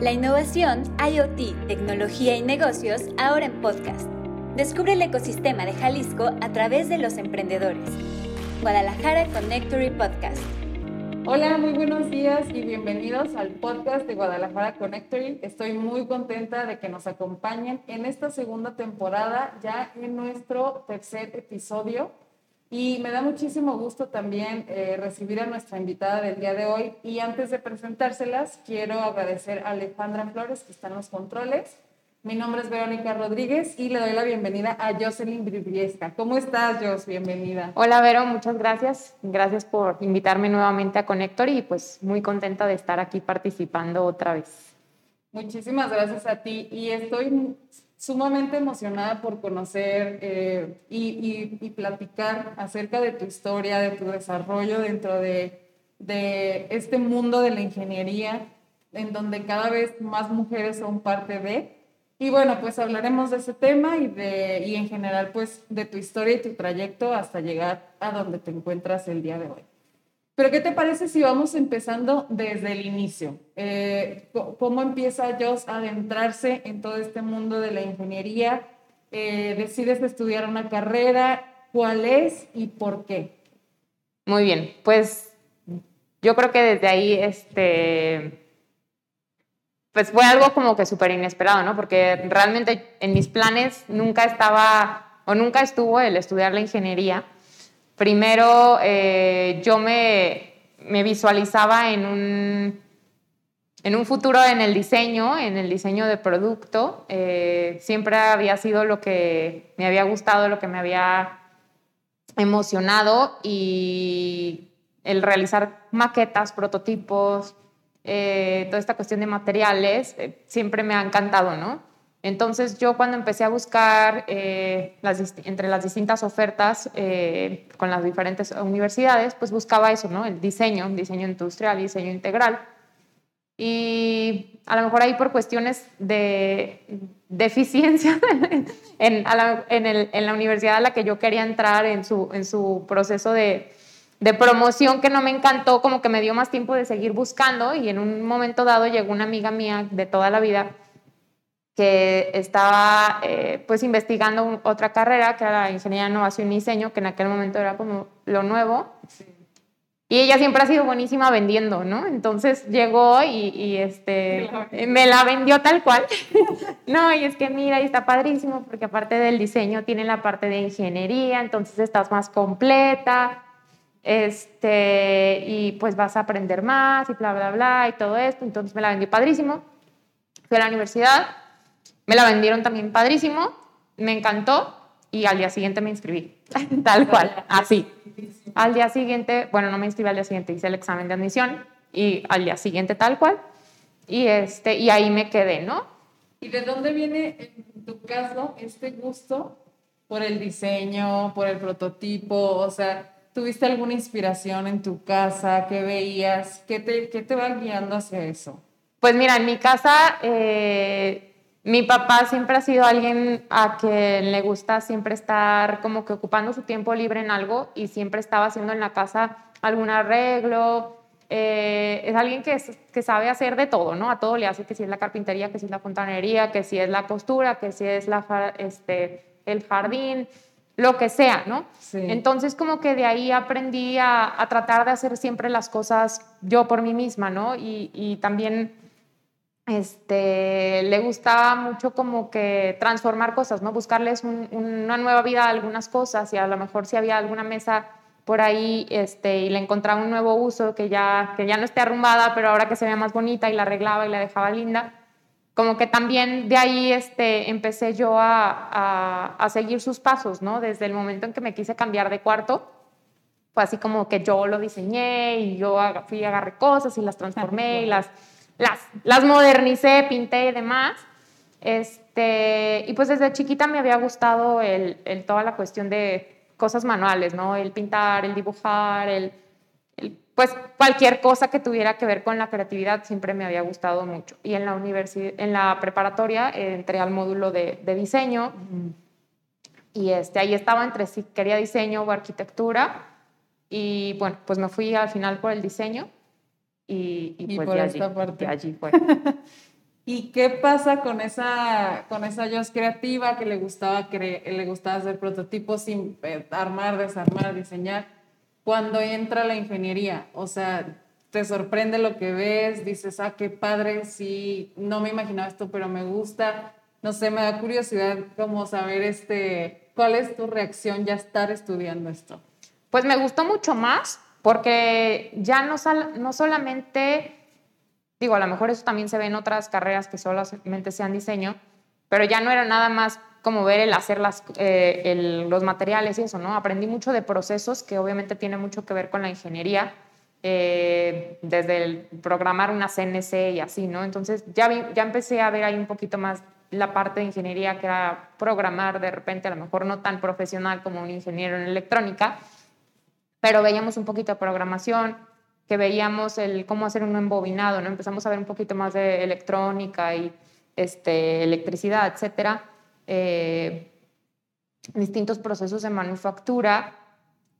La innovación, IoT, tecnología y negocios ahora en podcast. Descubre el ecosistema de Jalisco a través de los emprendedores. Guadalajara Connectory Podcast. Hola, muy buenos días y bienvenidos al podcast de Guadalajara Connectory. Estoy muy contenta de que nos acompañen en esta segunda temporada, ya en nuestro tercer episodio. Y me da muchísimo gusto también eh, recibir a nuestra invitada del día de hoy. Y antes de presentárselas, quiero agradecer a Alejandra Flores, que está en los controles. Mi nombre es Verónica Rodríguez y le doy la bienvenida a Jocelyn Briviesca. ¿Cómo estás, Jos? Bienvenida. Hola, Vero, muchas gracias. Gracias por invitarme nuevamente a Connector y pues muy contenta de estar aquí participando otra vez. Muchísimas gracias a ti y estoy sumamente emocionada por conocer eh, y, y, platicar acerca de tu historia, de tu desarrollo dentro de, de, este mundo de la ingeniería, en donde cada vez más mujeres son parte de. Y bueno, pues hablaremos de ese tema y, de, y en general pues de tu historia y tu trayecto hasta llegar a donde te encuentras el día de hoy. Pero ¿qué te parece si vamos empezando desde el inicio? Eh, ¿Cómo empieza Joss a adentrarse en todo este mundo de la ingeniería? Eh, ¿Decides estudiar una carrera? ¿Cuál es y por qué? Muy bien, pues yo creo que desde ahí, este, pues fue algo como que súper inesperado, ¿no? Porque realmente en mis planes nunca estaba o nunca estuvo el estudiar la ingeniería Primero, eh, yo me, visualizaba en un, futuro en el diseño, en el diseño de producto. Eh, siempre había sido lo que me había gustado, lo que me había emocionado y el realizar maquetas, prototipos, eh, toda esta cuestión de materiales, siempre me ha encantado, ¿no? Entonces yo cuando empecé a buscar eh, entre las distintas ofertas eh, con las diferentes universidades, pues buscaba eso, ¿no? El diseño, diseño industrial, diseño integral. Y a lo mejor ahí por cuestiones de deficiencia en, la universidad a la que yo quería entrar en su, en su proceso de, de promoción que no me encantó, como que me dio más tiempo de seguir buscando y en un momento dado llegó una amiga mía de toda la vida que estaba eh, pues investigando otra carrera, que era la Ingeniería de Innovación y Diseño, que en aquel momento era como lo nuevo. Y ella siempre ha sido buenísima vendiendo, ¿no? Entonces llegó y, este, me la vendió tal cual. no, y es que mira, y está padrísimo porque aparte del diseño tiene la parte de ingeniería, entonces estás más completa. Este, y pues vas a aprender más y bla, bla, bla, y todo esto. Entonces me la vendió padrísimo. Fui a la universidad, me la vendieron también padrísimo, me encantó y al día siguiente me inscribí, tal cual, así. Al día siguiente, bueno, no me inscribí al día siguiente, hice el examen de admisión y al día siguiente tal cual. Y, este, y ahí me quedé, ¿no? ¿Y de dónde viene, en tu caso, este gusto por el diseño, por el prototipo? O sea, ¿tuviste alguna inspiración en tu casa? ¿Qué veías? ¿Qué te, qué te va guiando hacia eso? Pues mira, en mi casa... Eh, mi papá siempre ha sido alguien a quien le gusta siempre estar como que ocupando su tiempo libre en algo y siempre estaba haciendo en la casa algún arreglo. Eh, es alguien que, que, sabe hacer de todo, ¿no? A todo le hace, que si es la carpintería, que si es la fontanería, que si es la costura, que si es la, este, el jardín, lo que sea, ¿no? Entonces como que de ahí aprendí a, a, tratar de hacer siempre las cosas yo por mí misma, ¿no? Y, y también este, le gustaba mucho como que transformar cosas, ¿no? Buscarles una nueva vida a algunas cosas y a lo mejor si había alguna mesa por ahí este, y le encontraba un nuevo uso que ya, que ya no esté arrumbada, pero ahora que se vea más bonita y la arreglaba y la dejaba linda, como que también de ahí este, empecé yo a, a, seguir sus pasos, ¿no? Desde el momento en que me quise cambiar de cuarto, fue así como que yo lo diseñé y yo fui y agarré cosas y las transformé y las las, las modernicé, pinté y demás. Este, y pues desde chiquita me había gustado el, el, toda la cuestión de cosas manuales, ¿no? El pintar, el dibujar, el, pues cualquier cosa que tuviera que ver con la creatividad siempre me había gustado mucho. Y en la, universidad, en la preparatoria entré al módulo de, de diseño y este, ahí estaba entre si quería diseño o arquitectura. Y bueno, pues me fui al final por el diseño y, y, pues por de esta allí, parte. allí fue. ¿Y qué pasa con esa, con esa Joss creativa que le gustaba, le gustaba hacer prototipos sin eh, armar, desarmar, diseñar? Cuando entra la ingeniería, o sea, te sorprende lo que ves, dices, ah, qué padre, sí, no me imaginaba esto, pero me gusta. No sé, me da curiosidad como saber este, cuál es tu reacción ya estar estudiando esto. Pues me gustó mucho más porque ya no, no solamente, digo, a lo mejor eso también se ve en otras carreras que solamente sean diseño, pero ya no era nada más como ver el hacer las, eh, los materiales y eso, ¿no? Aprendí mucho de procesos que obviamente tiene mucho que ver con la ingeniería eh, desde el programar una CNC y así, ¿no? Entonces ya, ya empecé a ver ahí un poquito más la parte de ingeniería que era programar de repente, a lo mejor no tan profesional como un ingeniero en electrónica, pero veíamos un poquito de programación, que veíamos el cómo hacer un embobinado, ¿no? Empezamos a ver un poquito más de electrónica y este, electricidad, etcétera, eh, distintos procesos de manufactura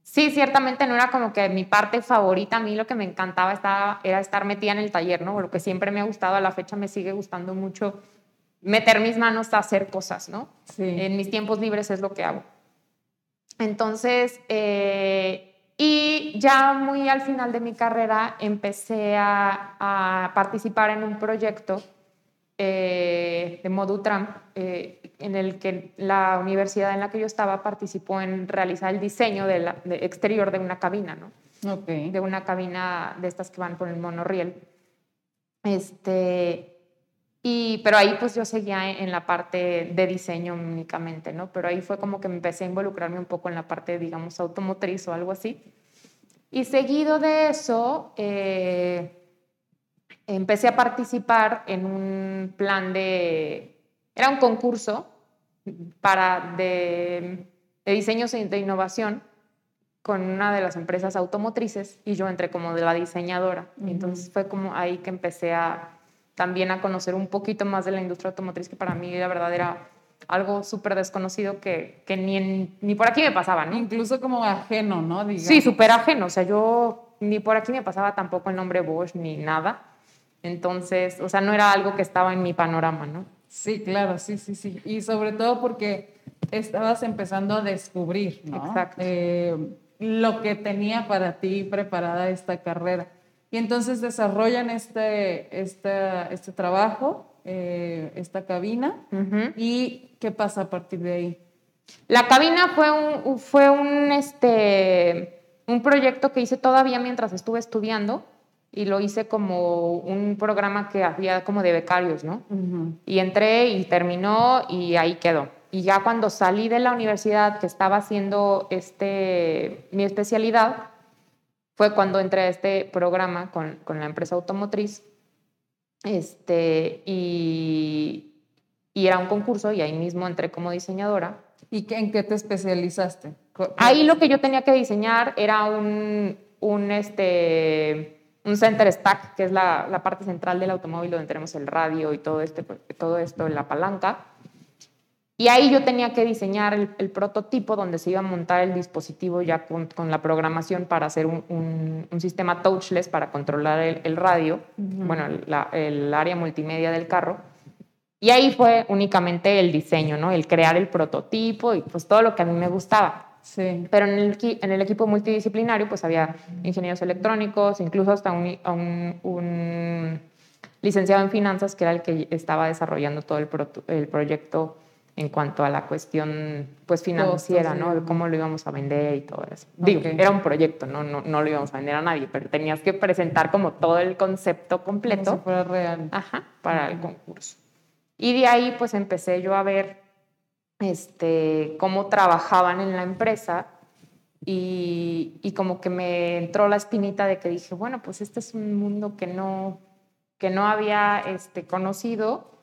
Sí, ciertamente no era como que mi parte favorita. A mí lo que me encantaba estaba, era estar metida en el taller, ¿no? Lo que siempre me ha gustado, a la fecha me sigue gustando mucho meter mis manos a hacer cosas, ¿no? Sí. En mis tiempos libres es lo que hago. Entonces, eh, y ya muy al final de mi carrera empecé a, a participar en un proyecto eh, de Modutram, eh, en el que la universidad en la que yo estaba participó en realizar el diseño de exterior de una cabina, ¿no? De una cabina de estas que van por el monorriel. Este, y, pero ahí pues yo seguía en la parte de diseño únicamente, ¿no? Pero ahí fue como que empecé a involucrarme un poco en la parte, digamos, automotriz o algo así. Y seguido de eso, eh, empecé a participar en un plan de, era un concurso para de, de diseños de innovación con una de las empresas automotrices y yo entré como de la diseñadora. Entonces fue como ahí que empecé a también a conocer un poquito más de la industria automotriz, que para mí la verdad era algo súper desconocido que, que ni, ni por aquí me pasaba, ¿no? Incluso como ajeno, ¿no? Sí, súper ajeno. O sea, yo ni por aquí me pasaba tampoco el nombre Bosch ni nada. Entonces, o sea, no era algo que estaba en mi panorama, ¿no? Sí, claro, sí, sí, sí. Y sobre todo porque estabas empezando a descubrir, ¿no? Exacto. Eh, lo que tenía para ti preparada esta carrera. Y entonces desarrollan este, este, este trabajo, eh, esta cabina. ¿Y qué pasa a partir de ahí? La cabina fue un, fue un, este, un proyecto que hice todavía mientras estuve estudiando y lo hice como un programa que había como de becarios, ¿no? Y entré y terminó y ahí quedó. Y ya cuando salí de la universidad que estaba haciendo este, mi especialidad, fue cuando entré a este programa con, con la empresa automotriz. Este, y, y era un concurso y ahí mismo entré como diseñadora. ¿Y en qué te especializaste? Ahí lo que yo tenía que diseñar era un, un este, un center stack, que es la, la, parte central del automóvil donde tenemos el radio y todo, este, todo esto en la palanca. Y ahí yo tenía que diseñar el, prototipo donde se iba a montar el dispositivo ya con, con la programación para hacer un, un, sistema touchless para controlar el, el radio, bueno, la, el área multimedia del carro. Y ahí fue únicamente el diseño, ¿no? El crear el prototipo y pues todo lo que a mí me gustaba. Sí. Pero en el, en el, equipo multidisciplinario pues había ingenieros electrónicos, incluso hasta un, un, licenciado en finanzas que era el que estaba desarrollando todo el, el proyecto en cuanto a la cuestión pues financiera, ¿no? De cómo lo íbamos a vender y todo eso. Digo, era un proyecto, ¿no? No, no lo íbamos a vender a nadie, pero tenías que presentar como todo el concepto completo. Como si fuera real. Ajá, para el concurso. Y de ahí pues empecé yo a ver este, cómo trabajaban en la empresa y, y, como que me entró la espinita de que dije, bueno, pues este es un mundo que no, que no había este, conocido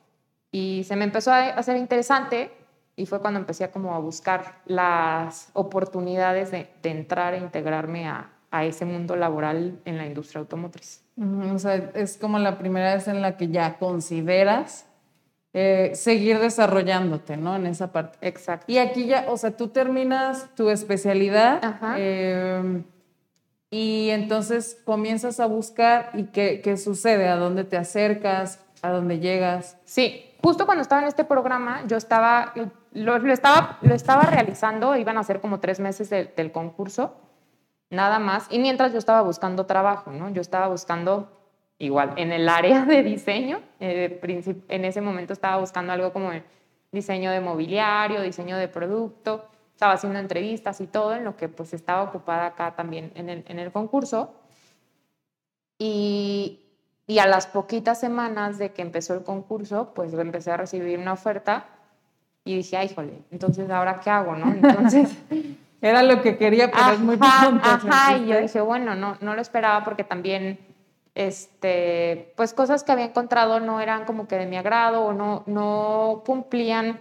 y se me empezó a hacer interesante y fue cuando empecé a como a buscar las oportunidades de, de entrar e integrarme a, a, ese mundo laboral en la industria automotriz. o sea, es como la primera vez en la que ya consideras eh, seguir desarrollándote, ¿no? En esa parte. Exacto. Y aquí ya, o sea, tú terminas tu especialidad em, y entonces comienzas a buscar y qué, qué, sucede, a dónde te acercas, a donde llegas. Sí, justo cuando estaba en este programa, yo estaba, lo, estaba, lo estaba realizando, iban a ser como tres meses del concurso, nada más, y mientras yo estaba buscando trabajo, ¿no? Yo estaba buscando igual en el área de diseño, eh, en ese momento estaba buscando algo como diseño de mobiliario, diseño de producto, estaba haciendo entrevistas y todo, en lo que pues estaba ocupada acá también en el, en el concurso. Y, y a las poquitas semanas de que empezó el concurso, pues empecé a recibir una oferta y dije, ay, jole, entonces ahora qué hago, ¿no? Entonces... Era lo que quería, pero es muy pronto. Ajá, y yo dije, bueno, no, no lo esperaba porque también, este, pues cosas que había encontrado no eran como que de mi agrado o no, no cumplían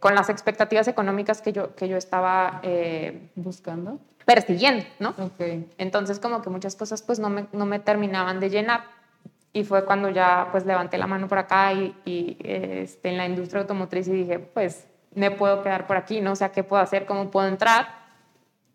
con las expectativas económicas que yo, que yo estaba eh, buscando persiguiendo, ¿no? Entonces como que muchas cosas pues no me, no me terminaban de llenar y fue cuando ya pues levanté la mano por acá y, y este, en la industria automotriz y dije pues me puedo quedar por aquí, ¿no? O sea, ¿qué puedo hacer? ¿Cómo puedo entrar?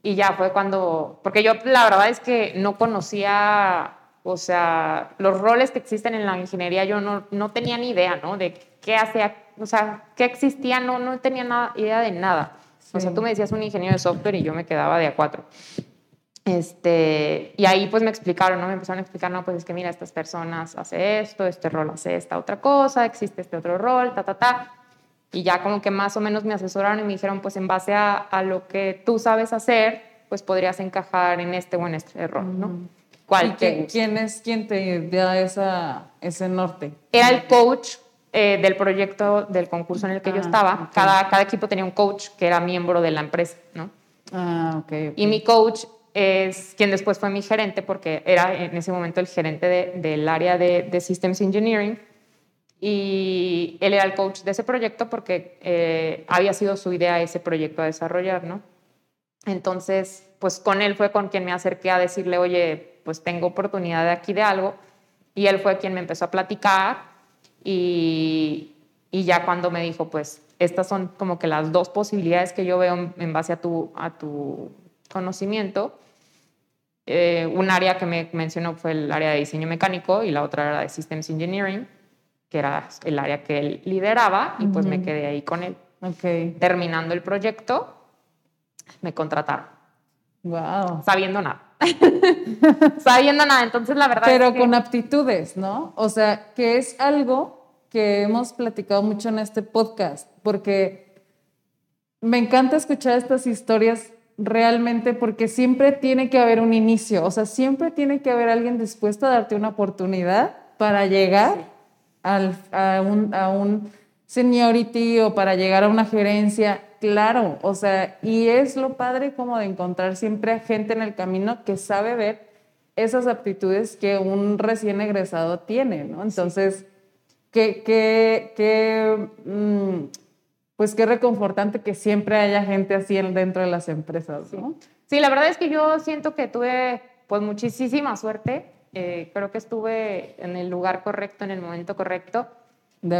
Y ya fue cuando, porque yo la verdad es que no conocía, o sea, los roles que existen en la ingeniería, yo no, no tenía ni idea, ¿no? De qué hacía, o sea, qué existía, no, no tenía nada, idea de nada. O sea, tú me decías un ingeniero de software y yo me quedaba de a cuatro. Este, y ahí pues me explicaron, ¿no? Me empezaron a explicar, no, pues es que mira, estas personas hace esto, este rol hace esta otra cosa, existe este otro rol, ta, ta, ta. Y ya como que más o menos me asesoraron y me dijeron, pues en base a, a lo que tú sabes hacer, pues podrías encajar en este o en este rol, ¿no? ¿Cuál ¿Quién es quien te da esa, ese norte? Era el coach eh, del proyecto del concurso en el que yo ah, estaba. Cada, cada equipo tenía un coach que era miembro de la empresa, ¿no? Ah. Y mi coach es quien después fue mi gerente, porque era en ese momento el gerente del área de, de, Systems Engineering. Y él era el coach de ese proyecto porque eh, había sido su idea ese proyecto a desarrollar, ¿no? Entonces, pues con él fue con quien me acerqué a decirle, oye, pues tengo oportunidad de aquí de algo. Y él fue quien me empezó a platicar y, y, ya cuando me dijo, pues estas son como que las dos posibilidades que yo veo en base a tu, a tu conocimiento. Eh, un área que me mencionó fue el área de diseño mecánico y la otra era de Systems Engineering, que era el área que él lideraba y pues me quedé ahí con él. Okay. Terminando el proyecto, me contrataron. Wow. Sabiendo nada. Sabiendo nada. Entonces, la verdad. Pero con aptitudes, ¿no? O sea, que es algo que hemos platicado mucho en este podcast, porque me encanta escuchar estas historias realmente porque siempre tiene que haber un inicio, o sea, siempre tiene que haber alguien dispuesto a darte una oportunidad para llegar al, a, un, a un seniority o para llegar a una gerencia, claro, o sea, y es lo padre como de encontrar siempre a gente en el camino que sabe ver esas aptitudes que un recién egresado tiene, ¿no? Entonces, qué, qué, qué, mm, pues qué reconfortante que siempre haya gente así dentro de las empresas, ¿no? Sí, la verdad es que yo siento que tuve pues muchísima suerte. Eh, creo que estuve en el lugar correcto, en el momento correcto.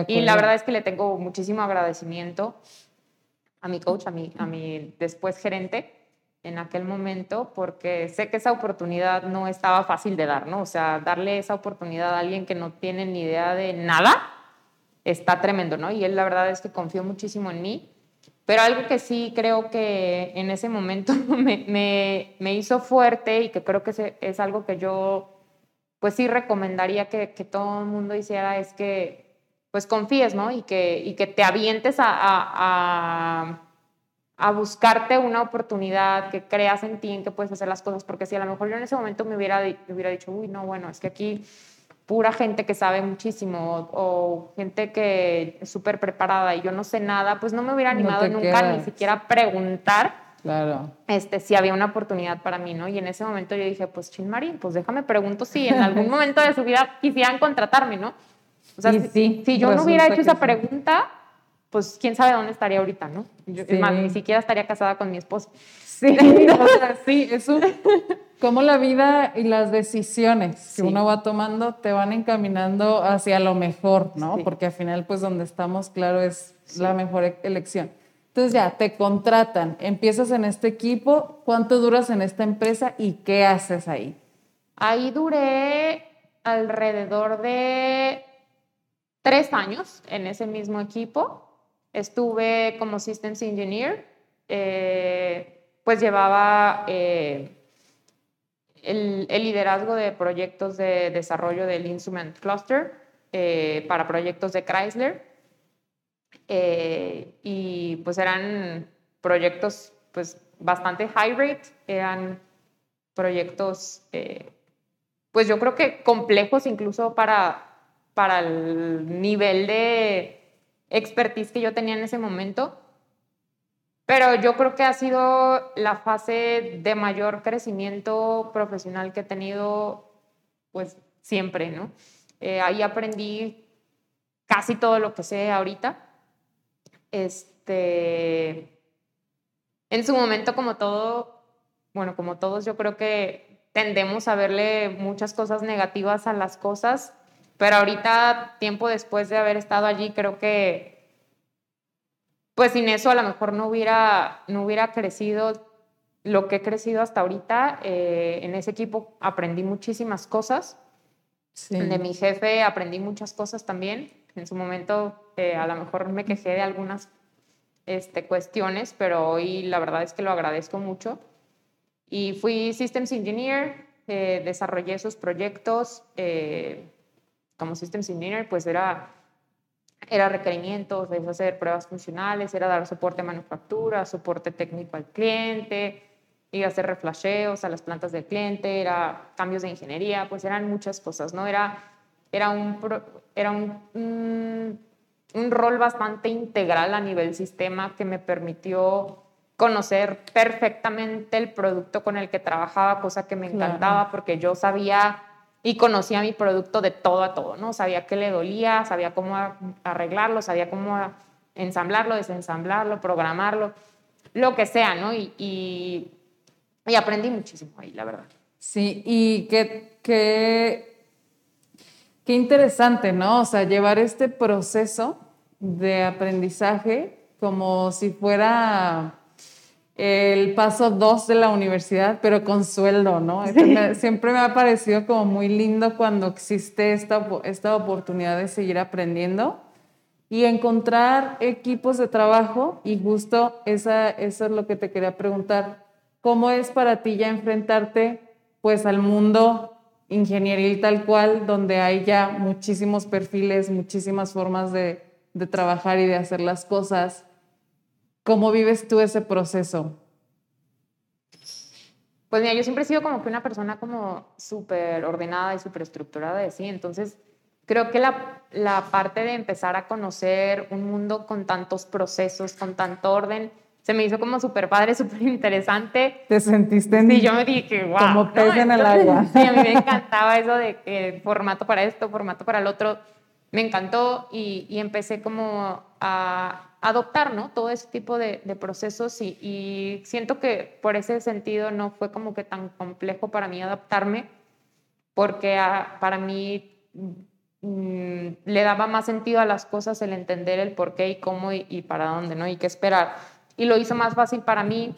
Y la verdad es que le tengo muchísimo agradecimiento a mi coach, a mi, a mi después gerente en aquel momento, porque sé que esa oportunidad no estaba fácil de dar, ¿no? O sea, darle esa oportunidad a alguien que no tiene ni idea de nada está tremendo, ¿no? Y él la verdad es que confió muchísimo en mí. Pero algo que sí creo que en ese momento me, me, me hizo fuerte y que creo que es algo que yo, pues sí recomendaría que, que todo el mundo hiciera es que, pues confíes, ¿no? Y que, y que te avientes a, buscarte una oportunidad, que creas en ti, en que puedes hacer las cosas, porque si a lo mejor yo en ese momento me hubiera, hubiera dicho, uy, no, bueno, es que aquí pura gente que sabe muchísimo o, gente que es súper preparada y yo no sé nada, pues no me hubiera animado nunca ni siquiera a preguntar claro. este, si había una oportunidad para mí, ¿no? Y en ese momento yo dije, pues Chin Marín, pues déjame pregunto si en algún momento de su vida quisieran contratarme, ¿no? O sea, si, si, yo no hubiera hecho esa pregunta, pues quién sabe dónde estaría ahorita, ¿no? Es más, ni siquiera estaría casada con mi esposo. Sí, o sea, sí, eso, como la vida y las decisiones que uno va tomando te van encaminando hacia lo mejor, ¿no? Porque al final, pues donde estamos, claro, es la mejor e-, elección. Entonces ya, te contratan, empiezas en este equipo, ¿cuánto duras en esta empresa y qué haces ahí? Ahí duré alrededor de tres años en ese mismo equipo. Estuve como Systems Engineer, eh, pues llevaba eh, el, liderazgo de proyectos de desarrollo del Instrument Cluster eh, para proyectos de Chrysler. y pues eran proyectos pues bastante high rate, eran proyectos pues yo creo que complejos incluso para, para el nivel de expertise que yo tenía en ese momento. Pero yo creo que ha sido la fase de mayor crecimiento profesional que he tenido, pues siempre, ¿no? Eh, ahí aprendí casi todo lo que sé ahorita. Este, en su momento, como todo, bueno, como todos, yo creo que tendemos a verle muchas cosas negativas a las cosas, pero ahorita, tiempo después de haber estado allí, creo que pues sin eso a lo mejor no hubiera, no hubiera crecido lo que he crecido hasta ahorita. Eh, en ese equipo aprendí muchísimas cosas. De mi jefe aprendí muchas cosas también. En su momento eh, a lo mejor me quejé de algunas este, cuestiones, pero hoy la verdad es que lo agradezco mucho. Y fui Systems Engineer, eh, desarrollé esos proyectos. Como Systems Engineer, pues era era requerimientos, es hacer pruebas funcionales, era dar soporte a manufactura, soporte técnico al cliente, y hacer reflasheos a las plantas del cliente, era cambios de ingeniería, pues eran muchas cosas, ¿no? Era, era, un, era un, un, rol bastante integral a nivel sistema que me permitió conocer perfectamente el producto con el que trabajaba, cosa que me encantaba porque yo sabía y conocía mi producto de todo a todo, ¿no? Sabía qué le dolía, sabía cómo arreglarlo, sabía cómo ensamblarlo, desensamblarlo, programarlo, lo que sea, ¿no? Y, y, aprendí muchísimo ahí, la verdad. Sí, y qué, qué, qué interesante, ¿no? O sea, llevar este proceso de aprendizaje como si fuera el paso dos de la universidad, pero con sueldo, ¿no? siempre me ha parecido como muy lindo cuando existe esta, esta oportunidad de seguir aprendiendo y encontrar equipos de trabajo y justo esa, eso es lo que te quería preguntar. ¿Cómo es para ti ya enfrentarte pues al mundo ingenieril tal cual, donde hay ya muchísimos perfiles, muchísimas formas de, de trabajar y de hacer las cosas? ¿Cómo vives tú ese proceso? Pues mira, yo siempre he sido como que una persona como súper ordenada y súper estructurada de sí, entonces creo que la, la, parte de empezar a conocer un mundo con tantos procesos, con tanto orden, se me hizo como súper padre, súper interesante. ¿Te sentiste en... Sí, yo me dije, wow. Como pez en el agua. Sí, a mí me encantaba eso de que formato para esto, formato para el otro. Me encantó y, y empecé como a, adoptar ¿no? todo ese tipo de, procesos y, siento que por ese sentido no fue como que tan complejo para mí adaptarme porque para mí mm, le daba más sentido a las cosas el entender el por qué y cómo y, para dónde, ¿no? Y qué esperar. Y lo hizo más fácil para mí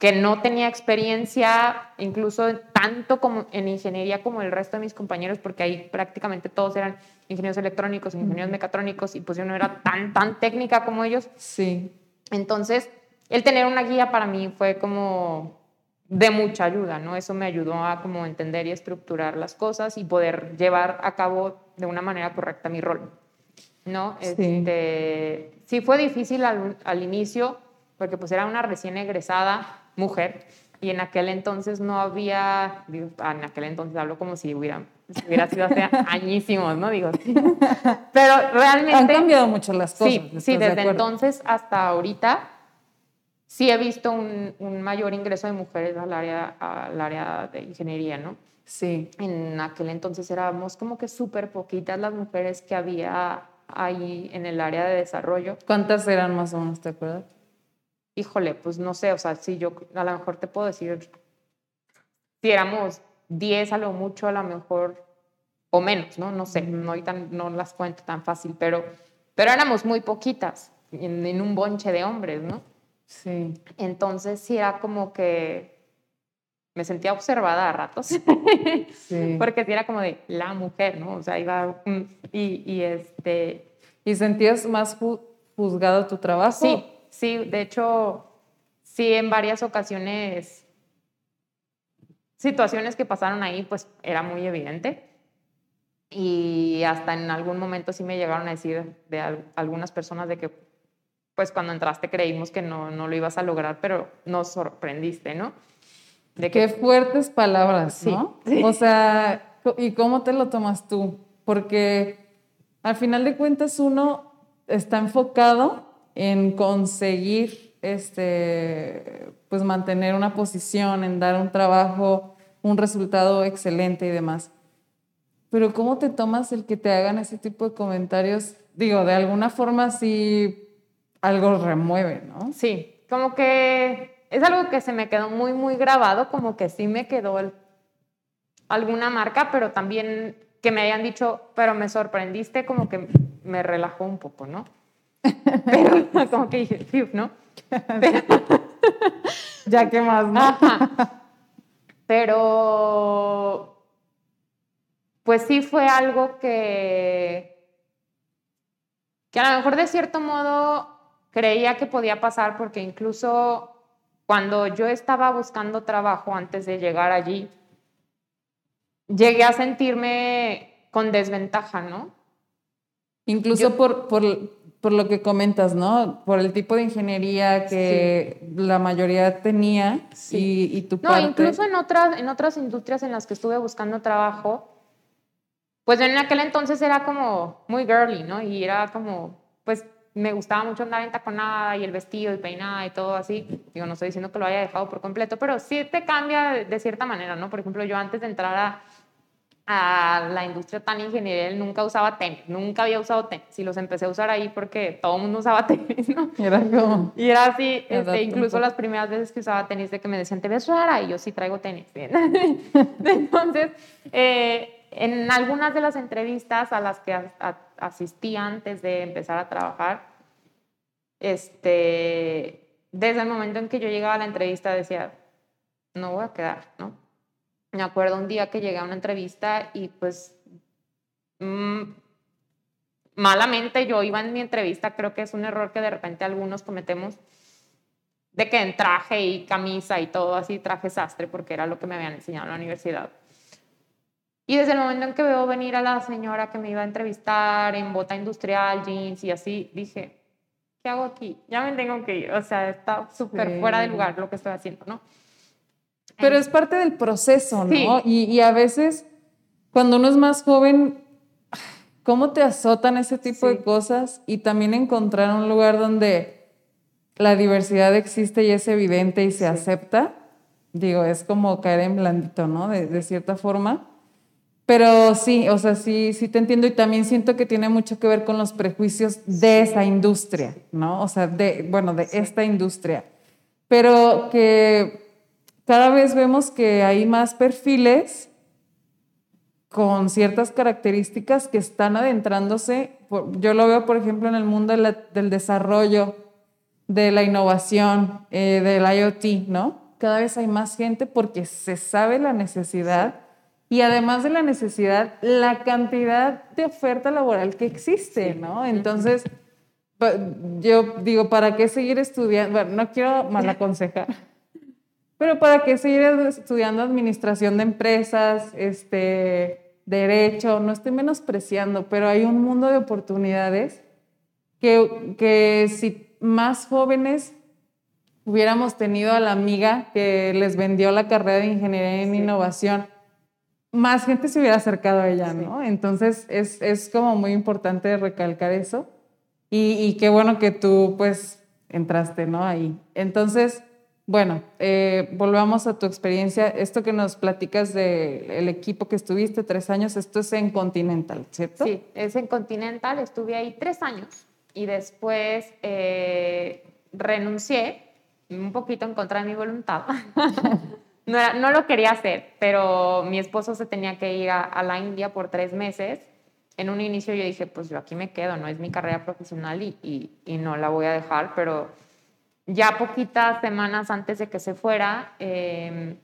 que no tenía experiencia incluso tanto como en ingeniería como el resto de mis compañeros, porque ahí prácticamente todos eran ingenieros electrónicos, ingenieros mecatrónicos, y pues yo no era tan, tan técnica como ellos. Sí. Entonces, el tener una guía para mí fue como de mucha ayuda, ¿no? Eso me ayudó a como entender y estructurar las cosas y poder llevar a cabo de una manera correcta mi rol, ¿no? Sí, este, sí fue difícil al, al inicio, porque pues era una recién egresada, mujer y en aquel entonces no había, en aquel entonces hablo como si hubiera, hubiera sido hace añísimos, ¿no? Digo, pero realmente... Han cambiado mucho las cosas. Sí, sí desde entonces hasta ahorita sí he visto un, un, mayor ingreso de mujeres al área, al área de ingeniería, ¿no? Sí. En aquel entonces éramos como que súper poquitas las mujeres que había ahí en el área de desarrollo. ¿Cuántas eran más o menos, te acuerdas? Híjole, pues no sé, o sea, si yo a lo mejor te puedo decir, si éramos 10 a lo mucho, a lo mejor, o menos, ¿no? No sé, no, no las cuento tan fácil, pero, pero éramos muy poquitas en, un bonche de hombres, ¿no? Sí. Entonces sí era como que me sentía observada a ratos, porque sí era como de la mujer, ¿no? O sea, iba y, y este... ¿Y sentías más juzgado tu trabajo? Sí, sí, de hecho, sí, en varias ocasiones, situaciones que pasaron ahí, pues era muy evidente. Y hasta en algún momento sí me llegaron a decir de algunas personas de que, pues cuando entraste creímos que no, no lo ibas a lograr, pero nos sorprendiste, ¿no? De Qué fuertes palabras, ¿no? O sea, ¿y cómo te lo tomas tú? Porque al final de cuentas uno está enfocado en conseguir este pues mantener una posición, en dar un trabajo, un resultado excelente y demás. Pero ¿cómo te tomas el que te hagan ese tipo de comentarios? Digo, de alguna forma sí algo remueve, ¿no? Sí, como que es algo que se me quedó muy, muy grabado, como que sí me quedó alguna marca, pero también que me hayan dicho, pero me sorprendiste, como que me relajó un poco, ¿no? Pero como que dije, ¿no? ya que más, ¿no? Pero, pues sí fue algo que, que a lo mejor de cierto modo creía que podía pasar porque incluso cuando yo estaba buscando trabajo antes de llegar allí, llegué a sentirme con desventaja, ¿no? Incluso por, por, por, lo que comentas, ¿no? Por el tipo de ingeniería que la mayoría tenía y, y, tu no, incluso en otras, en otras industrias en las que estuve buscando trabajo, pues en aquel entonces era como muy girly, ¿no? Y era como, pues me gustaba mucho andar en taconada y el vestido y peinada y todo así. Digo, no estoy diciendo que lo haya dejado por completo, pero sí te cambia de, cierta manera, ¿no? Por ejemplo, yo antes de entrar a, a la industria tan ingeniería nunca usaba tenis, nunca había usado tenis y los empecé a usar ahí porque todo el mundo usaba tenis, ¿no? Y era como... Y era así, este, incluso las primeras veces que usaba tenis de que me decían, te ves rara y yo sí traigo tenis. Entonces, eh, en algunas de las entrevistas a las que asistí antes de empezar a trabajar, este, desde el momento en que yo llegaba a la entrevista decía, no voy a quedar, ¿no? Me acuerdo un día que llegué a una entrevista y pues mm, malamente yo iba en mi entrevista, creo que es un error que de repente algunos cometemos, de que en traje y camisa y todo así, traje sastre, porque era lo que me habían enseñado en la universidad. Y desde el momento en que veo venir a la señora que me iba a entrevistar en bota industrial, jeans y así, dije, ¿qué hago aquí? Ya me tengo que ir. O sea, está súper fuera de lugar lo que estoy haciendo, ¿no? Pero es parte del proceso, ¿no? Y, y, a veces, cuando uno es más joven, ¿cómo te azotan ese tipo de cosas? Y también encontrar un lugar donde la diversidad existe y es evidente y se acepta. Digo, es como caer en blandito, ¿no? De, de cierta forma. Pero sí, o sea, sí, sí te entiendo y también siento que tiene mucho que ver con los prejuicios de esa industria, ¿no? O sea, de, bueno, de esta industria. Pero que cada vez vemos que hay más perfiles con ciertas características que están adentrándose. Yo lo veo, por ejemplo, en el mundo del desarrollo, de la innovación, eh, del IoT, ¿no? Cada vez hay más gente porque se sabe la necesidad y además de la necesidad, la cantidad de oferta laboral que existe, ¿no? Entonces, yo digo, ¿para qué seguir estudiando? Bueno, no quiero mal aconsejar, pero ¿para qué seguir estudiando administración de empresas, este, derecho? No estoy menospreciando, pero hay un mundo de oportunidades que, que si más jóvenes hubiéramos tenido a la amiga que les vendió la carrera de ingeniería en innovación, más gente se hubiera acercado a ella, ¿no? Entonces es, es, como muy importante recalcar eso y, y, qué bueno que tú pues entraste, ¿no? Ahí. Entonces, bueno, eh, volvamos a tu experiencia. Esto que nos platicas del equipo que estuviste tres años, esto es en Continental, ¿cierto? Sí, es en Continental, estuve ahí tres años y después eh, renuncié un poquito en contra de mi voluntad. no, lo quería hacer, pero mi esposo se tenía que ir a, la India por tres meses. En un inicio yo dije, pues yo aquí me quedo, no es mi carrera profesional y, no la voy a dejar, pero ya poquitas semanas antes de que se fuera, em,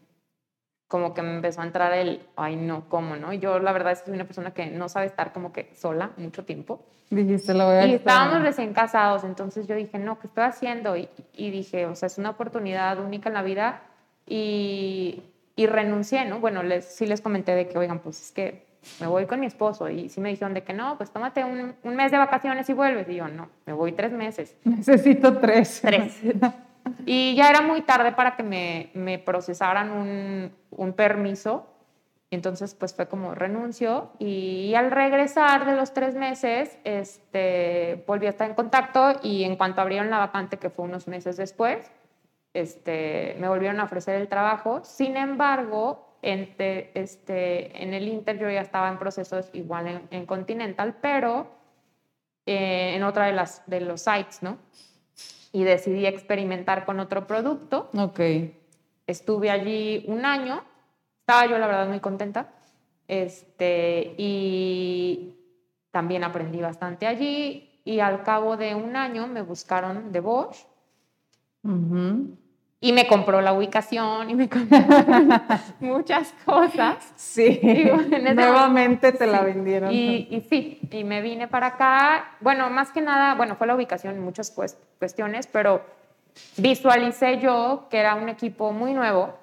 como que me empezó a entrar el, ay no, ¿cómo, no? Yo la verdad es que soy una persona que no sabe estar como que sola mucho tiempo. Dijiste, lo voy a Y estábamos recién casados, entonces yo dije, no, ¿qué estoy haciendo? Y, y dije, o sea, es una oportunidad única en la vida y, y renuncié, ¿no? Bueno, les, sí les comenté de que, oigan, pues es que me voy con mi esposo y sí me dijeron de que no, pues tómate un, un mes de vacaciones y vuelves. Y yo, no, me voy tres meses. Necesito tres. Tres. Y ya era muy tarde para que me, me procesaran un, un permiso. Entonces, pues fue como renuncio. Y al regresar de los tres meses, este, volví a estar en contacto y en cuanto abrieron la vacante, que fue unos meses después, este, me volvieron a ofrecer el trabajo. Sin embargo, entre, este, en el Inter yo ya estaba en procesos igual en, en Continental, pero eh, en otra de, las, de los sites, ¿no? Y decidí experimentar con otro producto. Ok. Estuve allí un año. Estaba yo, la verdad, muy contenta. Este, y también aprendí bastante allí. Y al cabo de un año me buscaron de Bosch Ujú. Y me compró la ubicación y me compró muchas cosas. Sí. Ese Nuevamente te la vendieron. Y, y sí, y me vine para acá. Bueno, más que nada, bueno, fue la ubicación muchas cues- cuestiones, pero visualicé yo que era un equipo muy nuevo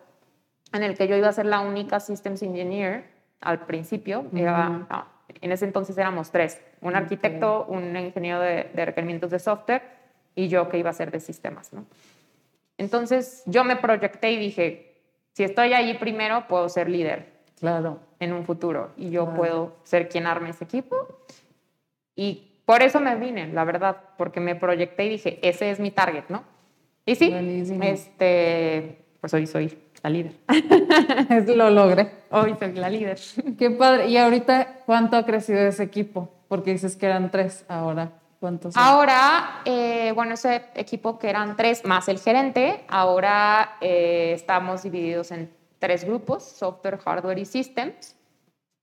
en el que yo iba a ser la única Systems Engineer al principio. Era- Ujú. no, en ese entonces éramos tres, un arquitecto, un ingeniero de, de requerimientos de software y yo que iba a ser de sistemas, ¿no? Entonces yo me proyecté y dije, si estoy allí primero, puedo ser líder Claro. en un futuro y yo Claro. puedo ser quien arme ese equipo. Y por eso me vine, la verdad, porque me proyecté y dije, ese es mi target, ¿no? Y sí, Buenísimo. este, pues hoy soy la líder. Lo logré. Hoy soy la líder. Qué padre. ¿Y ahorita cuánto ha crecido ese equipo? Porque dices que eran tres ahora. Ahora, eh, bueno, ese equipo que eran tres más el gerente, ahora eh, estamos divididos en tres grupos, software, hardware y systems.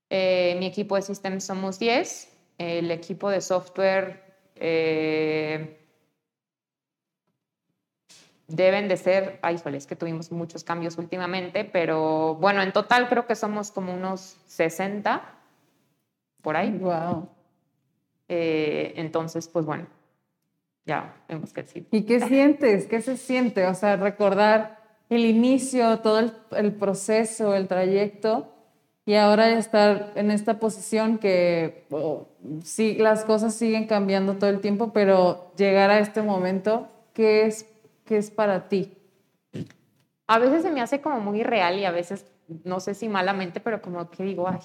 Eh, mi equipo de systems somos 10, el equipo de software deben de ser, ay, híjole, es que tuvimos muchos cambios últimamente, pero bueno, en total creo que somos como unos 60 por ahí. Wow. Eh, entonces, pues bueno, ya hemos crecido. ¿Y qué sientes? ¿Qué se siente? O sea, recordar el inicio, todo el, el proceso, el trayecto, y ahora estar en esta posición que oh, sí, las cosas siguen cambiando todo el tiempo, pero llegar a este momento, ¿qué es, qué es para ti? A veces se me hace como muy real y a veces, no sé si malamente, pero como que digo, ay,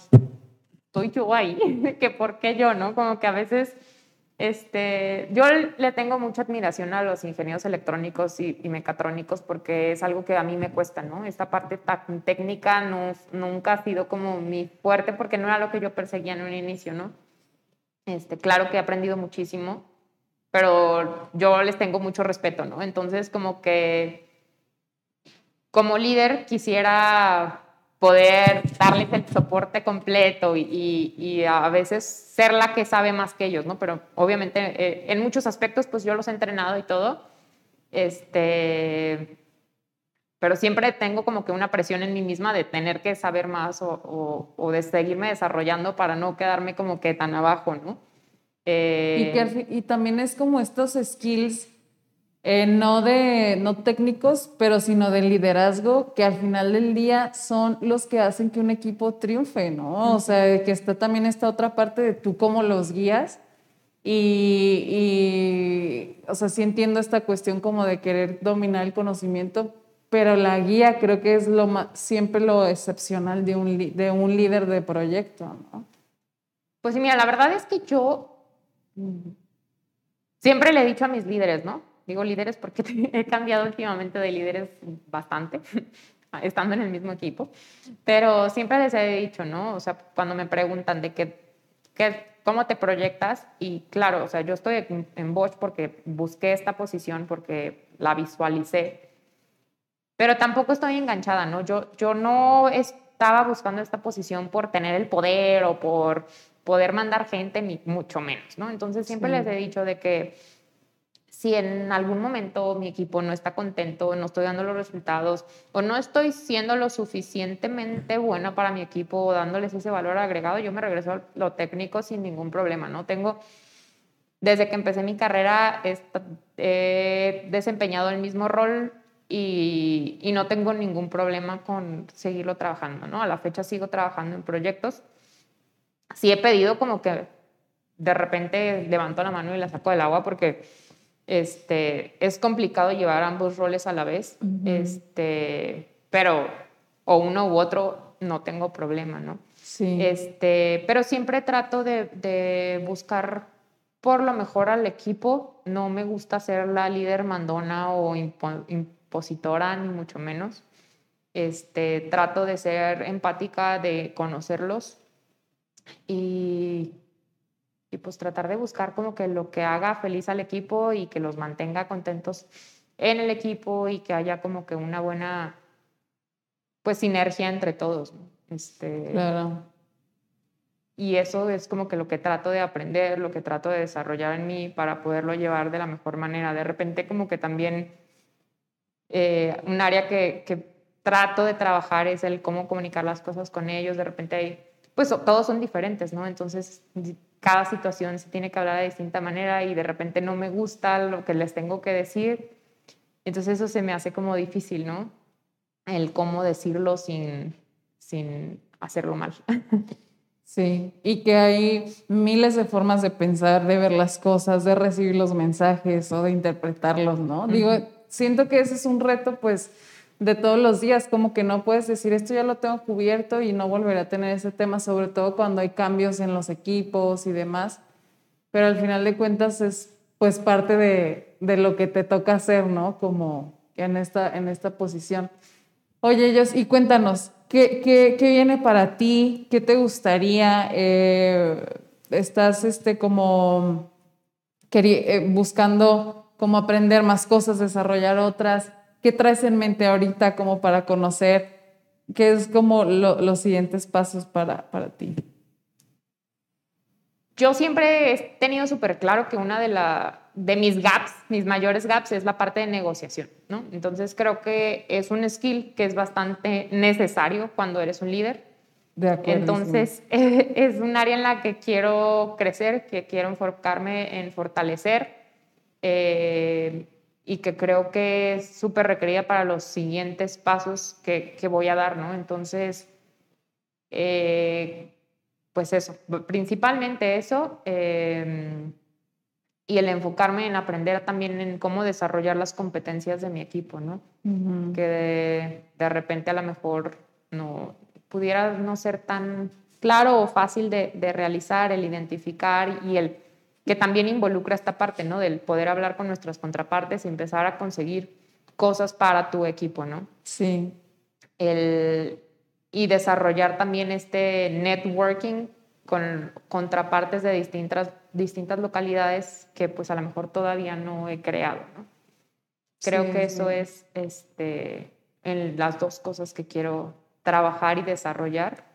estoy yo ahí, que por qué yo, ¿no? Como que a veces, este, yo le tengo mucha admiración a los ingenieros electrónicos y, y mecatrónicos porque es algo que a mí me cuesta, ¿no? Esta parte tac- técnica no, nunca ha sido como mi fuerte porque no era lo que yo perseguía en un inicio, ¿no? Este, claro que he aprendido muchísimo, pero yo les tengo mucho respeto, ¿no? Entonces, como que como líder quisiera poder darles el soporte completo y, y- y a veces ser la que sabe más que ellos, ¿no? Pero obviamente eh, en muchos aspectos pues yo los he entrenado y todo, este, pero siempre tengo como que una presión en mí misma de tener que saber más o, o- o de seguirme desarrollando para no quedarme como que tan abajo, ¿no? Eh, Y, que fin- y también es como estos skills, eh, no, de, no técnicos, pero sino de liderazgo, que al final del día son los que hacen que un equipo triunfe, ¿no? O sea, que está también esta otra parte de tú cómo los guías. Y, y, o sea, sí entiendo esta cuestión como de querer dominar el conocimiento, pero la guía creo que es lo siempre lo excepcional de un, de un líder de proyecto, ¿no? Pues sí, mira, la verdad es que yo siempre le he dicho a mis líderes, ¿no? Digo líderes porque he cambiado últimamente de líderes bastante, estando en el mismo equipo, pero siempre les he dicho, ¿no? O sea, cuando me preguntan de qué, qué- cómo te proyectas, y claro, o sea, yo estoy en, en Bosch porque busqué esta posición, porque la visualicé, pero tampoco estoy enganchada, ¿no? Yo, yo no estaba buscando esta posición por tener el poder o por poder mandar gente, ni mucho menos, ¿no? Entonces siempre Sí. les he dicho de que si en algún momento mi equipo no está contento, no estoy dando los resultados o no estoy siendo lo suficientemente buena para mi equipo o dándoles ese valor agregado, yo me regreso a lo técnico sin ningún problema, ¿no? Tengo, desde que empecé mi carrera, he desempeñado el mismo rol y, y, no tengo ningún problema con seguirlo trabajando, ¿no? A la fecha sigo trabajando en proyectos. Sí he pedido como que de repente levanto la mano y la saco del agua porque este, es complicado llevar ambos roles a la vez, este, pero o uno u otro no tengo problema, ¿no? Sí. Este, pero siempre trato de, de buscar por lo mejor al equipo. No me gusta ser la líder mandona o impositora, ni mucho menos. Este, trato de ser empática, de conocerlos y y pues tratar de buscar como que lo que haga feliz al equipo y que los mantenga contentos en el equipo y que haya como que una buena pues sinergia entre todos. Este, claro. Y eso es como que lo que trato de aprender, lo que trato de desarrollar en mí para poderlo llevar de la mejor manera. De repente como que también eh, un área que, que trato de trabajar es el cómo comunicar las cosas con ellos. De repente hay, pues todos son diferentes, ¿no? Entonces cada situación se tiene que hablar de distinta manera y de repente no me gusta lo que les tengo que decir. Entonces eso se me hace como difícil, ¿no? El cómo decirlo sin, sin hacerlo mal. Sí, y que hay miles de formas de pensar, de ver las cosas, de recibir los mensajes o de interpretarlos, ¿no? Digo, siento que ese es un reto, pues, de todos los días, como que no puedes decir esto ya lo tengo cubierto y no volveré a tener ese tema, sobre todo cuando hay cambios en los equipos y demás. Pero al final de cuentas es pues parte de, de lo que te toca hacer, ¿no? Como en esta, en esta posición. Oye, ellos, y cuéntanos, ¿qué, qué, qué viene para ti? ¿Qué te gustaría? Eh, ¿Estás este, como eh, buscando cómo aprender más cosas, desarrollar otras? ¿Qué traes en mente ahorita como para conocer qué es como los siguientes pasos para, para ti? Yo siempre he tenido súper claro que una de, la, de mis gaps, mis mayores gaps, es la parte de negociación, ¿no? Entonces creo que es un skill que es bastante necesario cuando eres un líder. De acuerdo. Entonces es un área en la que quiero crecer, que quiero enfocarme en fortalecer. Eh, y que creo que es súper requerida para los siguientes pasos que, que voy a dar, ¿no? Entonces, eh, pues eso, principalmente eso em, y el enfocarme en aprender también en cómo desarrollar las competencias de mi equipo, ¿no? Que de, de, repente a lo mejor no pudiera no ser tan claro o fácil de, de realizar, el identificar y el que también involucra esta parte, ¿no? Del poder hablar con nuestras contrapartes y empezar a conseguir cosas para tu equipo, ¿no? Sí. El, y desarrollar también este networking con contrapartes de distintas, distintas localidades que pues a lo mejor todavía no he creado, ¿no? Creo que eso es este, en las dos cosas que quiero trabajar y desarrollar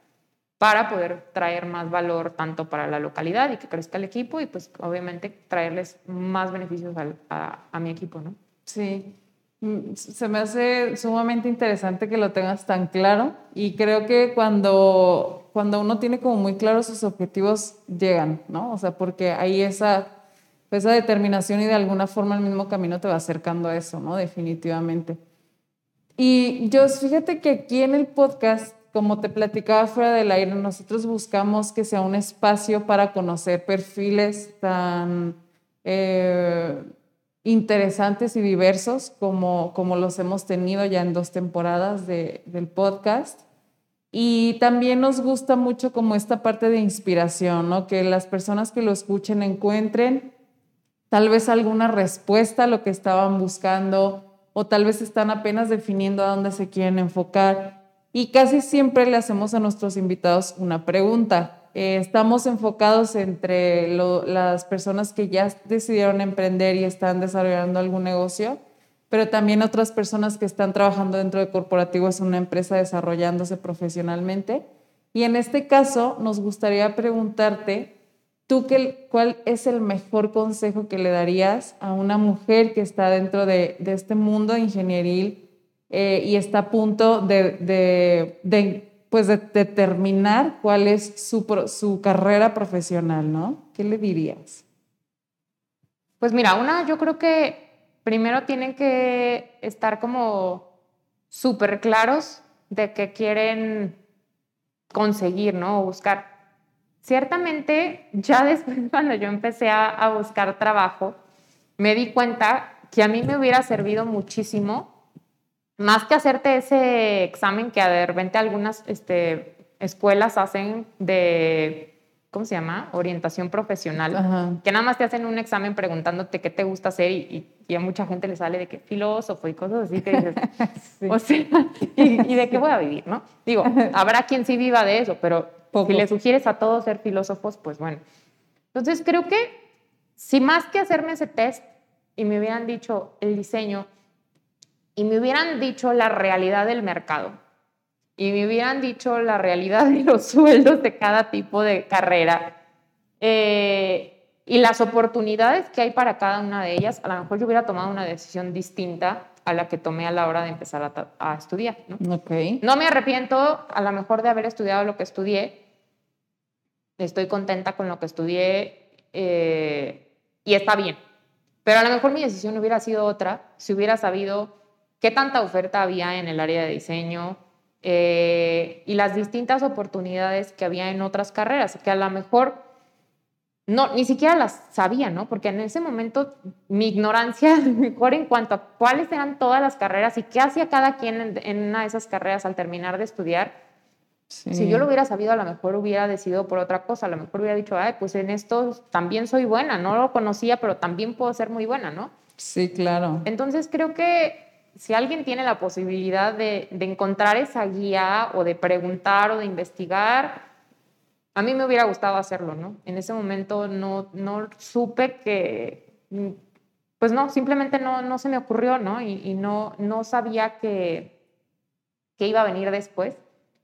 para poder traer más valor tanto para la localidad y que crezca el equipo y pues obviamente traerles más beneficios a, a, mi equipo, ¿no? Sí, mm, se me hace sumamente interesante que lo tengas tan claro y creo que cuando, cuando uno tiene como muy claros sus objetivos llegan, ¿no? O sea, porque hay esa, esa determinación y de alguna forma el mismo camino te va acercando a eso, ¿no? Definitivamente. Y yo, fíjate que aquí en el podcast como te platicaba fuera del aire, nosotros buscamos que sea un espacio para conocer perfiles tan eh, interesantes y diversos como, como los hemos tenido ya en dos temporadas de, del podcast. Y también nos gusta mucho como esta parte de inspiración, ¿no? Que las personas que lo escuchen encuentren tal vez alguna respuesta a lo que estaban buscando o tal vez están apenas definiendo a dónde se quieren enfocar y casi siempre le hacemos a nuestros invitados una pregunta. Eh, estamos enfocados entre las personas que ya decidieron emprender y están desarrollando algún negocio, pero también otras personas que están trabajando dentro de corporativos en una empresa desarrollándose profesionalmente. Y en este caso nos gustaría preguntarte, ¿tú qué, cuál es el mejor consejo que le darías a una mujer que está dentro de, de este mundo ingenieril eh, y está a punto de, pues de determinar cuál es su, su carrera profesional, ¿no? ¿Qué le dirías? Pues mira, una, yo creo que primero tienen que estar como súper claros de qué quieren conseguir, ¿no? O buscar. Ciertamente, ya después cuando yo empecé a, buscar trabajo, me di cuenta que a mí me hubiera servido muchísimo, más que hacerte ese examen que de repente algunas este, escuelas hacen de ¿cómo se llama? Orientación profesional, que nada más te hacen un examen preguntándote qué te gusta hacer y, y, a mucha gente le sale de que filósofo y cosas así que dices, o sea, y, de qué voy a vivir, ¿no? Digo, habrá quien sí viva de eso, pero si le sugieres a todos ser filósofos, pues bueno. Entonces creo que si más que hacerme ese test y me hubieran dicho el diseño y me hubieran dicho la realidad del mercado, y me hubieran dicho la realidad de los sueldos de cada tipo de carrera eh, y las oportunidades que hay para cada una de ellas, a lo mejor yo hubiera tomado una decisión distinta a la que tomé a la hora de empezar a, estudiar. ¿no? Okay. no me arrepiento a lo mejor de haber estudiado lo que estudié. Estoy contenta con lo que estudié eh, y está bien. Pero a lo mejor mi decisión hubiera sido otra si hubiera sabido qué tanta oferta había en el área de diseño, eh, y las distintas oportunidades que había en otras carreras, que a lo mejor no, ni siquiera las sabía, ¿no? Porque en ese momento mi ignorancia, mejor en cuanto a cuáles eran todas las carreras y qué hacía cada quien en, una de esas carreras al terminar de estudiar, si yo lo hubiera sabido, a lo mejor hubiera decidido por otra cosa, a lo mejor hubiera dicho, ay, pues en esto también soy buena, no lo conocía, pero también puedo ser muy buena, ¿no? Sí, claro. Entonces creo que si alguien tiene la posibilidad de, encontrar esa guía o de preguntar o de investigar, a mí me hubiera gustado hacerlo, ¿no? En ese momento no, no supe que, pues no, simplemente no, no se me ocurrió, ¿no? Y, no, no sabía que, que iba a venir después.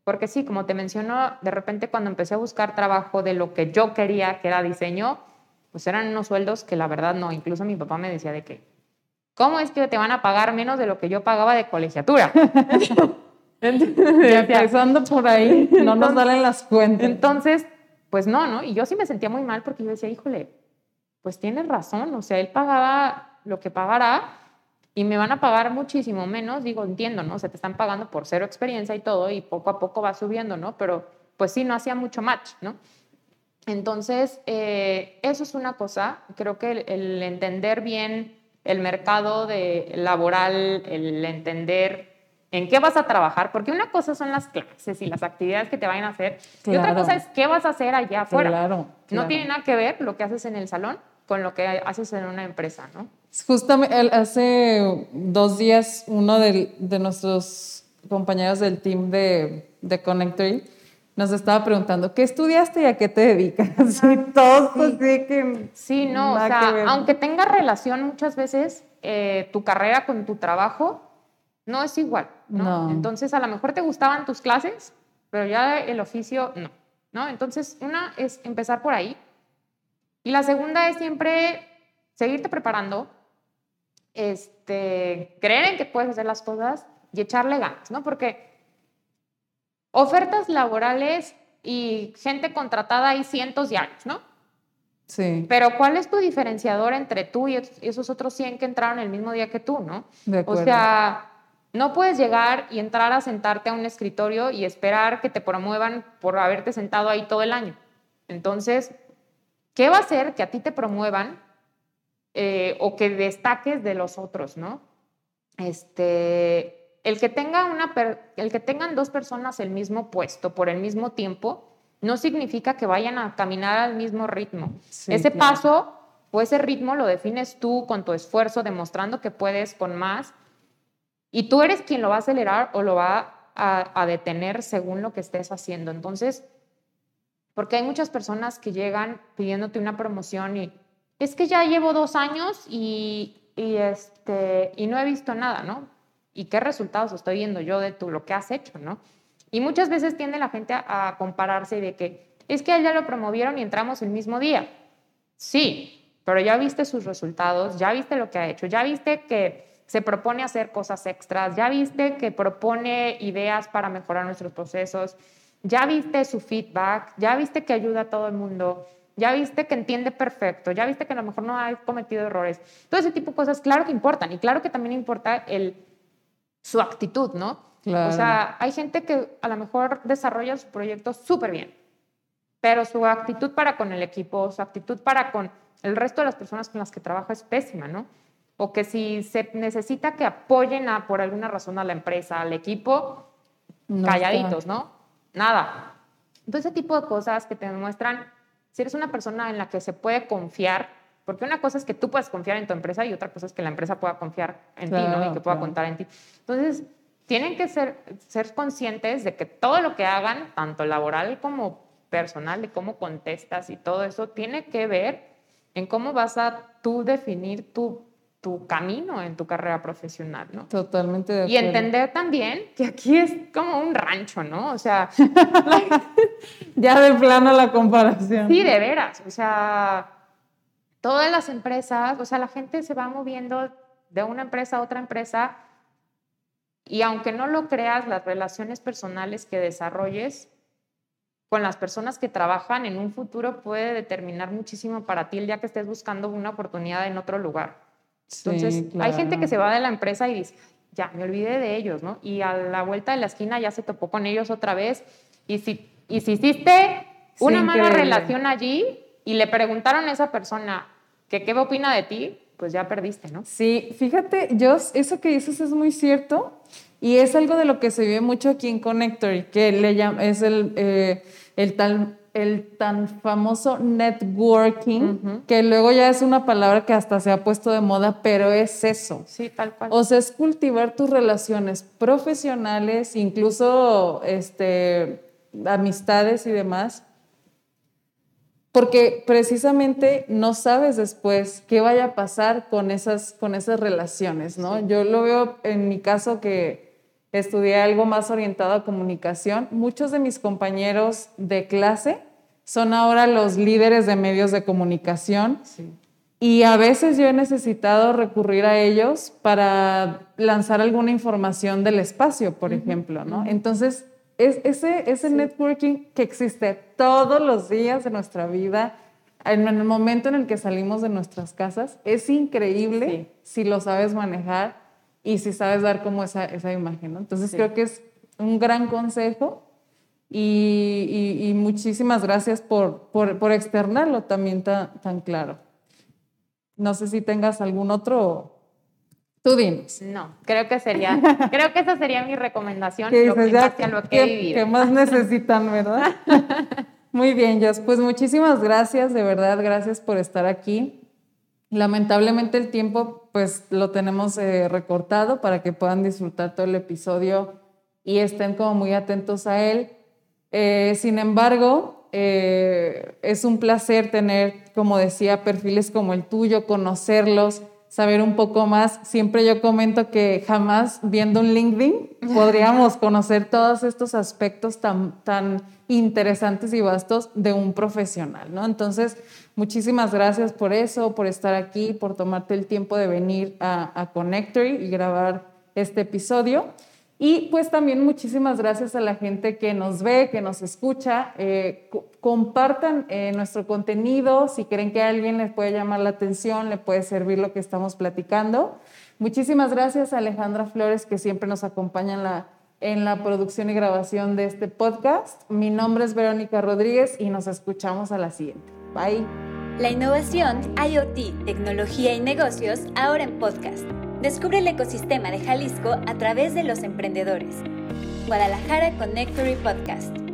Porque sí, como te menciono, de repente cuando empecé a buscar trabajo de lo que yo quería, que era diseño, pues eran unos sueldos que la verdad no. Incluso mi papá me decía de que, ¿cómo es que te van a pagar menos de lo que yo pagaba de colegiatura? empezando por ahí, no nos salen las cuentas. Entonces, pues no, ¿no? Y yo sí me sentía muy mal porque yo decía, híjole, pues tienes razón, o sea, él pagaba lo que pagará y me van a pagar muchísimo menos, digo, entiendo, ¿no? O sea, te están pagando por cero experiencia y todo y poco a poco va subiendo, ¿no? Pero pues sí, no hacía mucho match, ¿no? Entonces, eh, eso es una cosa, creo que el entender bien el mercado de laboral, el entender en qué vas a trabajar, porque una cosa son las clases y las actividades que te vayan a hacer, y otra cosa es qué vas a hacer allá afuera. Claro, No tiene nada que ver lo que haces en el salón con lo que haces en una empresa, ¿no? Justamente hace dos días uno de, nuestros compañeros del team de, de Connectory nos estaba preguntando, ¿qué estudiaste y a qué te dedicas? Sí, todos sí. que... Sí, no, o sea, aunque tenga relación muchas veces eh, tu carrera con tu trabajo, no es igual, ¿no? Entonces, a lo mejor te gustaban tus clases, pero ya el oficio, no, ¿no? Entonces, una es empezar por ahí. Y la segunda es siempre seguirte preparando, este, creer en que puedes hacer las cosas y echarle ganas, ¿no? Porque Ofertas laborales y gente contratada hay cientos de años, ¿no? Sí. Pero ¿cuál es tu diferenciador entre tú y esos otros 100 que entraron el mismo día que tú, ¿no? De acuerdo. O sea, no puedes llegar y entrar a sentarte a un escritorio y esperar que te promuevan por haberte sentado ahí todo el año. Entonces, ¿qué va a hacer que a ti te promuevan eh, o que destaques de los otros, ¿no? Este, el que, tenga una el que tengan dos personas el mismo puesto por el mismo tiempo no significa que vayan a caminar al mismo ritmo. ese paso o ese ritmo lo defines tú con tu esfuerzo, demostrando que puedes con más. Y tú eres quien lo va a acelerar o lo va a, a detener según lo que estés haciendo. Entonces, porque hay muchas personas que llegan pidiéndote una promoción y es que ya llevo dos años y, y, este, y no he visto nada, ¿no? Y qué resultados estoy viendo yo de tú, lo que has hecho, ¿no? Y muchas veces tiende la gente a, compararse de que, es que a ella lo promovieron y entramos el mismo día. Sí, pero ya viste sus resultados, ya viste lo que ha hecho, ya viste que se propone hacer cosas extras, ya viste que propone ideas para mejorar nuestros procesos, ya viste su feedback, ya viste que ayuda a todo el mundo, ya viste que entiende perfecto, ya viste que a lo mejor no ha cometido errores. Todo ese tipo de cosas, claro que importan y claro que también importa el, su actitud, ¿no? O sea, hay gente que a lo mejor desarrolla su proyecto súper bien, pero su actitud para con el equipo, su actitud para con el resto de las personas con las que trabaja es pésima, ¿no? O que si se necesita que apoyen a, por alguna razón a la empresa, al equipo, calladitos, ¿no? Nada. Entonces, ese tipo de cosas que te demuestran si eres una persona en la que se puede confiar, porque una cosa es que tú puedas confiar en tu empresa y otra cosa es que la empresa pueda confiar en ti, ¿no? Y que pueda contar en ti. Entonces, tienen que ser, ser conscientes de que todo lo que hagan, tanto laboral como personal, de cómo contestas y todo eso, tiene que ver en cómo vas a tú definir tu, tu camino en tu carrera profesional, ¿no? Totalmente de acuerdo. Y entender también que aquí es como un rancho, ¿no? O sea... ya de plano la comparación. Sí, de veras. O sea, todas las empresas, o sea, la gente se va moviendo de una empresa a otra empresa y aunque no lo creas, las relaciones personales que desarrolles con las personas que trabajan en un futuro puede determinar muchísimo para ti el día que estés buscando una oportunidad en otro lugar. Entonces, hay gente que se va de la empresa y dice, ya, me olvidé de ellos, ¿no? Y a la vuelta de la esquina ya se topó con ellos otra vez. Y si, y si hiciste una mala relación allí y le preguntaron a esa persona que qué opina de ti, pues ya perdiste, ¿no? Sí, fíjate, yo, eso que dices es muy cierto. Y es algo de lo que se vive mucho aquí en Connectory, que le llama, es el, eh, el, tan, el tan famoso networking, que luego ya es una palabra que hasta se ha puesto de moda, pero es eso. Sí, tal cual. O sea, es cultivar tus relaciones profesionales, incluso este, amistades y demás, porque precisamente no sabes después qué vaya a pasar con esas, con esas relaciones, ¿no? Yo lo veo en mi caso que estudié algo más orientado a comunicación. Muchos de mis compañeros de clase son ahora los líderes de medios de comunicación. Y a veces yo he necesitado recurrir a ellos para lanzar alguna información del espacio, por ejemplo, ¿no? Entonces, es ese, ese networking que existe todos los días de nuestra vida, en el momento en el que salimos de nuestras casas, es increíble si lo sabes manejar y si sabes dar como esa, esa imagen, ¿no? Entonces creo que es un gran consejo y, y, muchísimas gracias por, por, por externarlo también tan, tan, claro. No sé si tengas algún otro... Tú dinos. No, creo que sería, creo que esa sería mi recomendación, lo que, lo que he vivido. ¿Qué más necesitan, verdad? Muy bien, Jess. Pues muchísimas gracias, de verdad, gracias por estar aquí. Lamentablemente el tiempo pues lo tenemos eh, recortado para que puedan disfrutar todo el episodio y estén como muy atentos a él. Eh, sin embargo, eh, es un placer tener, como decía, perfiles como el tuyo, conocerlos, saber un poco más. Siempre yo comento que jamás viendo un LinkedIn podríamos conocer todos estos aspectos tan, tan interesantes y vastos de un profesional, ¿no? Entonces, muchísimas gracias por eso, por estar aquí, por tomarte el tiempo de venir a, a Connectory y grabar este episodio. Y pues también muchísimas gracias a la gente que nos ve, que nos escucha. Eh, compartan eh, nuestro contenido si creen que a alguien les puede llamar la atención, le puede servir lo que estamos platicando. Muchísimas gracias a Alejandra Flores que siempre nos acompaña en la en la producción y grabación de este podcast. Mi nombre es Verónica Rodríguez y nos escuchamos a la siguiente. Bye. La innovación, IoT, tecnología y negocios ahora en podcast. Descubre el ecosistema de Jalisco a través de los emprendedores. Guadalajara Connectory Podcast.